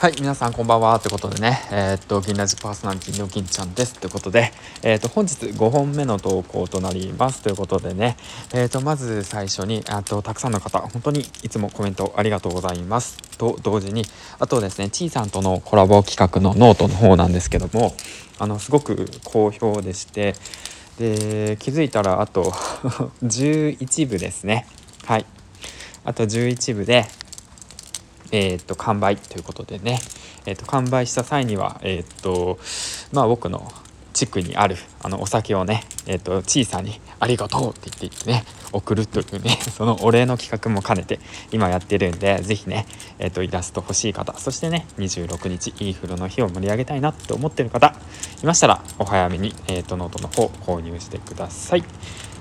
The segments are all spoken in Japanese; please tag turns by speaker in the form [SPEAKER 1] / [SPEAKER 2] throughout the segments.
[SPEAKER 1] はい、皆さんこんばんはということでね、えー、っと、銀ラジパーソナリティの銀ちゃんですということで、えー、っと、本日5本目の投稿となりますということでね、えー、っと、まず最初に、あと、たくさんの方、本当にいつもコメントありがとうございますと同時に、あとですね、ちいさんとのコラボ企画のノートの方なんですけども、あの、すごく好評でして、で、気づいたらあと 11部ですね。はい。あと11部で、えー、っと完売ということでね、えー、っと完売した際には、えー、っとまあ、僕の地区にあるあのお酒をね、えー、と小さに「ありがとう」って言ってね送るというね そのお礼の企画も兼ねて今やってるんで是非ね、えー、とイラスト欲しい方そしてね26日いい風呂の日を盛り上げたいなって思ってる方いましたらお早めに、えー、とノートの方購入してください。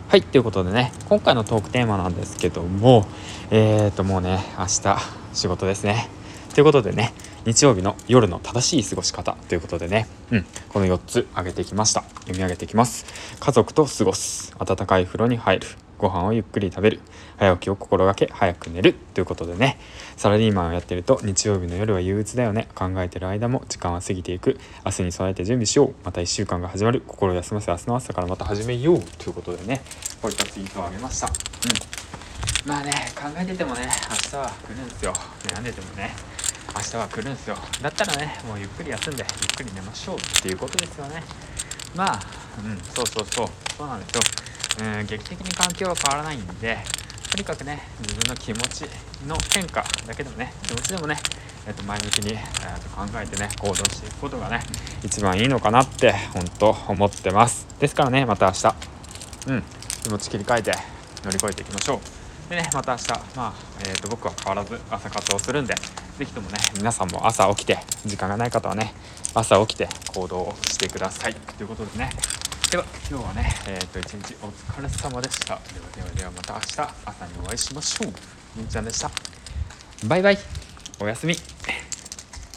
[SPEAKER 1] はいということでね今回のトークテーマなんですけどもえっ、ー、ともうね明日仕事ですねということでね日曜日の夜の正しい過ごし方ということでね、うん、この4つ挙げてきました。読み上げていきます。家族と過ごす温かい風呂に入る。ご飯をゆっくり食べる。早起きを心がけ早く寝るということでね。サラリーマンをやってると日曜日の夜は憂鬱だよね。考えてる間も時間は過ぎていく。明日に備えて準備しよう。また1週間が始まる。心休ませ明日の朝からまた始めようということでね。こういったツイートをあげました。うん。まあね考えててもね明日は来るんですよ。悩んでてもね。明日は来るんですよ。だったらねもうゆっくり休んでゆっくり寝ましょうっていうことですよね。まあうんそうそうそう。そうなんですよ。うん劇的に環境は変わらないんでとにかくね自分の気持ちの変化だけでもね気持ちでもねえっと前向きに、えー、と考えてね行動していくことがね一番いいのかなって本当思ってます。ですからねまた明日うん気持ち切り替えて乗り越えていきましょう。でねまた明日まあ、えー、と僕は変わらず朝活をするんで是非ともね皆さんも朝起きて時間がない方はね朝起きて行動してください。ということでね。では今日はね、えー、と一日お疲れ様でした。ではではではまた明日朝にお会いしましょう。みんちゃんでした。バイバイ。おやすみ。